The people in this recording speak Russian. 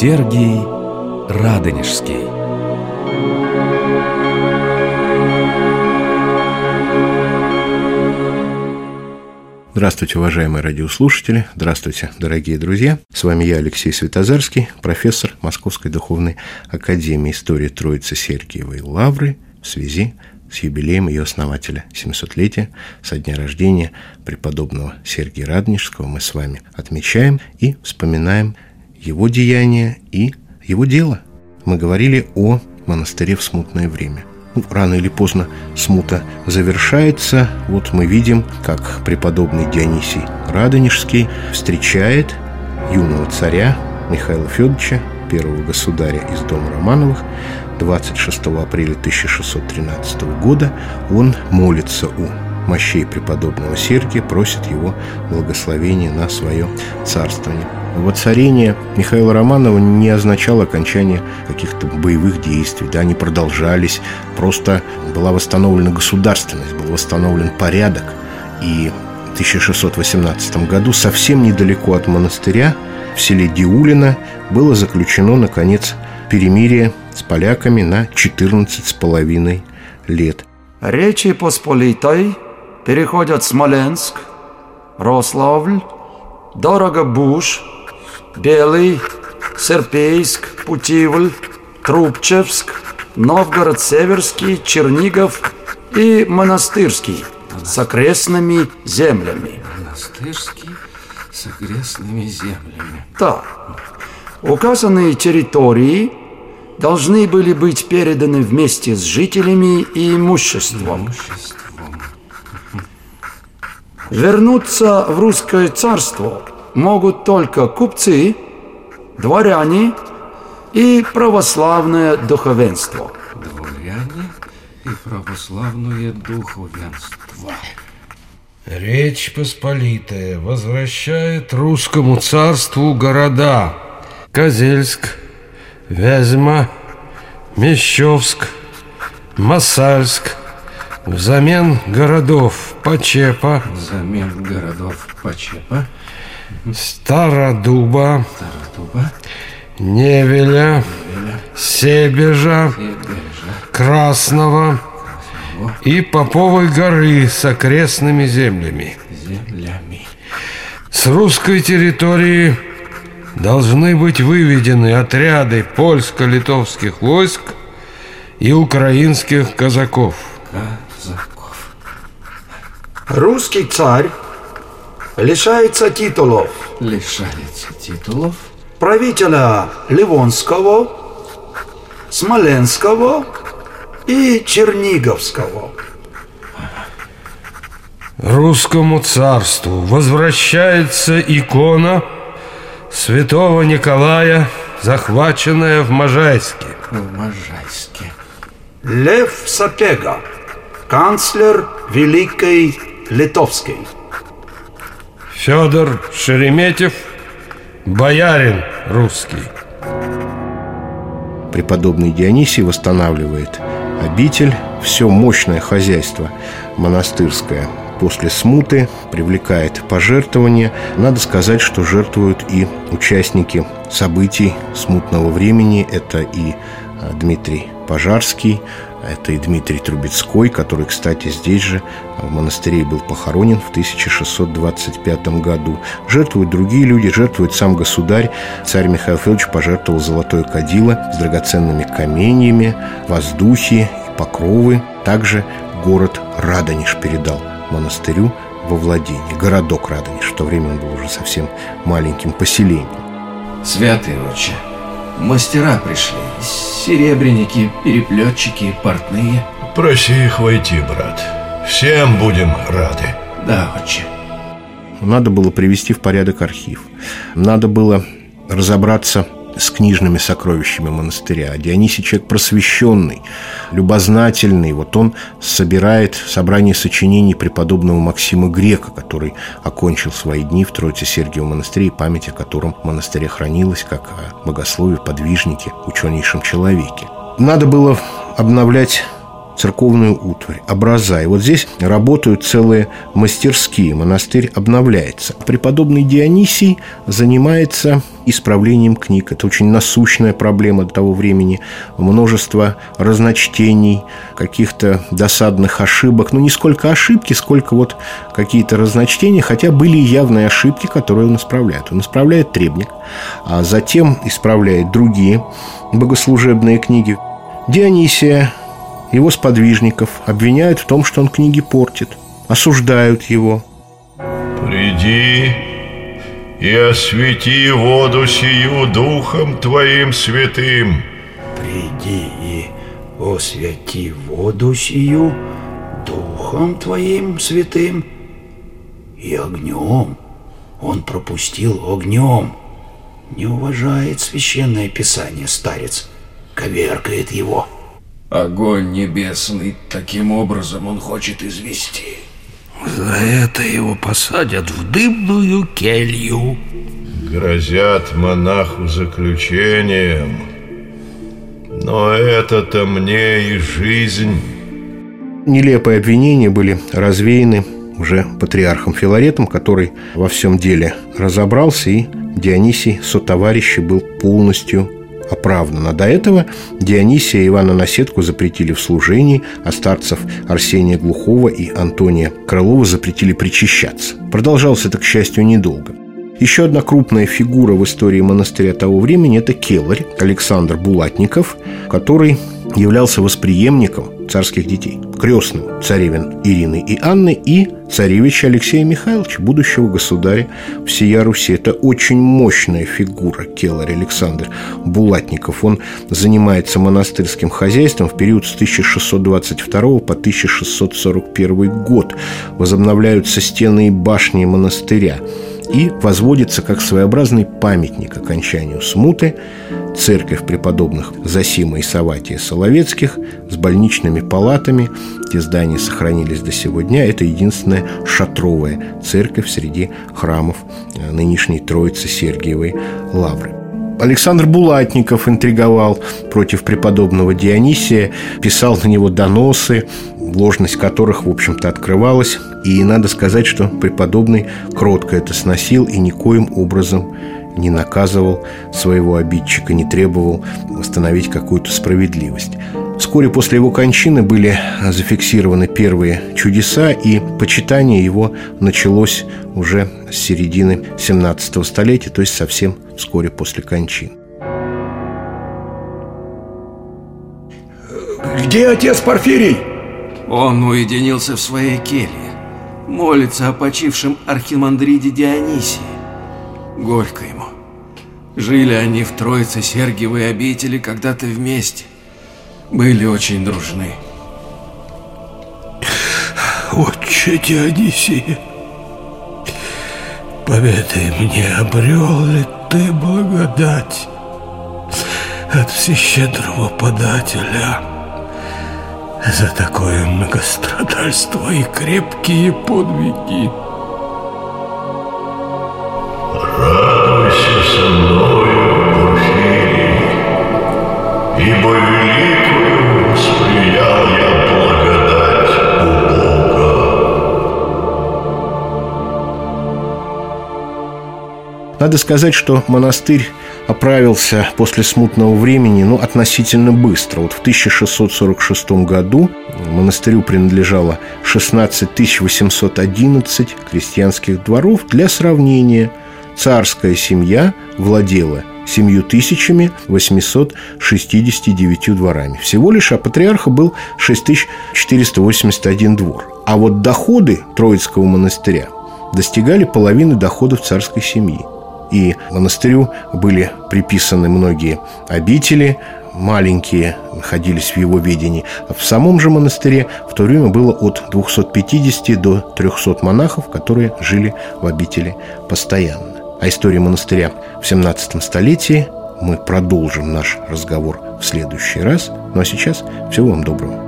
Сергий Радонежский. Здравствуйте, уважаемые радиослушатели, здравствуйте, дорогие друзья. С вами я, Алексей Светозарский, профессор Московской Духовной Академии истории Троицы Сергиевой Лавры в связи с юбилеем ее основателя, 700-летия, со дня рождения преподобного Сергия Радонежского. Мы с вами отмечаем и вспоминаем его деяния и его дело. Мы говорили о монастыре в смутное время – ну, рано или поздно смута завершается. Вот мы видим, как преподобный Дионисий Радонежский встречает юного царя Михаила Федоровича, первого государя из дома Романовых, 26 апреля 1613 года он молится у мощей преподобного Сергия, просит его благословения на свое царствование. Воцарение Михаила Романова не означало окончание каких-то боевых действий, да, они продолжались, просто была восстановлена государственность, был восстановлен порядок, и в 1618 году совсем недалеко от монастыря в селе Диулино было заключено, наконец, перемирие с поляками на 14 с половиной лет. Речи Посполитой переходят Смоленск, Рославль, Дорогобуж – Белый, Серпейск, Путивль, Трубчевск, Новгород-Северский, Чернигов и Монастырский с окрестными землями. Монастырский с окрестными землями. Да. Указанные территории должны были быть переданы вместе с жителями и имуществом. имуществом. Вернуться в русское царство – могут только купцы, дворяне и православное духовенство. Дворяне и православное духовенство. Речь Посполитая возвращает русскому царству города Козельск, Вязьма, Мещовск, Масальск, взамен городов Почепа, взамен городов Почепа, Стародуба, Стародуба, Невеля, Невеля Себежа, Себежа, Красного, Красного и Поповой горы с окрестными землями. Землями. С русской территории должны быть выведены отряды польско-литовских войск и украинских казаков. Казаков. Русский царь лишается титулов. Лишается титулов. Правителя Ливонского, Смоленского и Черниговского. Русскому царству возвращается икона святого Николая, захваченная в Можайске. В Можайске. Лев Сапега, канцлер Великой Литовской. Федор Шереметьев, боярин русский. Преподобный Дионисий восстанавливает обитель, все мощное хозяйство монастырское после смуты привлекает пожертвования. Надо сказать, что жертвуют и участники событий смутного времени. Это и а, Дмитрий Пожарский, это и Дмитрий Трубецкой, который, кстати, здесь же в монастыре был похоронен в 1625 году. Жертвуют другие люди, жертвует сам государь. Царь Михаил Федорович пожертвовал золотое кадило с драгоценными каменьями, воздухи и покровы. Также город Радонеж передал монастырю во владение. Городок Радонеж. В то время он был уже совсем маленьким поселением. Святый отче, Мастера пришли, серебряники, переплетчики, портные. Проси их войти, брат. Всем будем рады. Да, отче. Надо было привести в порядок архив. Надо было разобраться с книжными сокровищами монастыря. Дионисий человек просвещенный, любознательный. Вот он собирает собрание сочинений преподобного Максима Грека, который окончил свои дни в Троице Сергиевом монастыре, и память о котором в монастыре хранилась как о богослове, подвижнике, ученейшем человеке. Надо было обновлять церковную утварь, образа. И вот здесь работают целые мастерские, монастырь обновляется. Преподобный Дионисий занимается исправлением книг. Это очень насущная проблема того времени. Множество разночтений, каких-то досадных ошибок. Ну, не сколько ошибки, сколько вот какие-то разночтения, хотя были и явные ошибки, которые он исправляет. Он исправляет требник, а затем исправляет другие богослужебные книги. Дионисия его сподвижников обвиняют в том, что он книги портит, осуждают его. Приди и освети воду сию Духом Твоим святым. Приди и освети воду сию Духом Твоим святым и огнем. Он пропустил огнем. Не уважает священное писание старец, коверкает его. Огонь небесный таким образом он хочет извести. За это его посадят в дымную келью. Грозят монаху заключением. Но это-то мне и жизнь. Нелепые обвинения были развеяны уже патриархом Филаретом, который во всем деле разобрался, и Дионисий сотоварища был полностью оправдан. А до этого Дионисия и Ивана Наседку запретили в служении, а старцев Арсения Глухова и Антония Крылова запретили причащаться. Продолжалось это, к счастью, недолго. Еще одна крупная фигура в истории монастыря того времени – это келарь Александр Булатников, который являлся восприемником царских детей, крестным царевин Ирины и Анны и царевича Алексея Михайловича, будущего государя всея Руси. Это очень мощная фигура Келлар Александр Булатников. Он занимается монастырским хозяйством в период с 1622 по 1641 год. Возобновляются стены и башни монастыря и возводится как своеобразный памятник окончанию смуты церковь преподобных Засима и Саватия Соловецких с больничными палатами. Те здания сохранились до сего дня. Это единственная шатровая церковь среди храмов э, нынешней Троицы Сергиевой Лавры. Александр Булатников интриговал против преподобного Дионисия, писал на него доносы, ложность которых, в общем-то, открывалась. И надо сказать, что преподобный кротко это сносил и никоим образом не наказывал своего обидчика, не требовал восстановить какую-то справедливость. Вскоре после его кончины были зафиксированы первые чудеса, и почитание его началось уже с середины 17 столетия, то есть совсем вскоре после кончины. Где отец Порфирий? Он уединился в своей келье, молится о почившем архимандриде Дионисии. Горько ему. Жили они в Троице Сергиевой обители когда-то вместе. Были очень дружны. Отче Дионисий, поведай мне, обрел ли ты благодать от всещедрого подателя за такое многострадальство и крепкие подвиги? Надо сказать, что монастырь оправился после смутного времени, ну, относительно быстро. Вот в 1646 году монастырю принадлежало 16 811 крестьянских дворов. Для сравнения, царская семья владела 7869 дворами. Всего лишь, а патриарха был 6481 двор. А вот доходы Троицкого монастыря достигали половины доходов царской семьи. И монастырю были приписаны многие обители, маленькие находились в его ведении. В самом же монастыре в то время было от 250 до 300 монахов, которые жили в обители постоянно. А историю монастыря в 17 столетии мы продолжим наш разговор в следующий раз. Ну а сейчас всего вам доброго.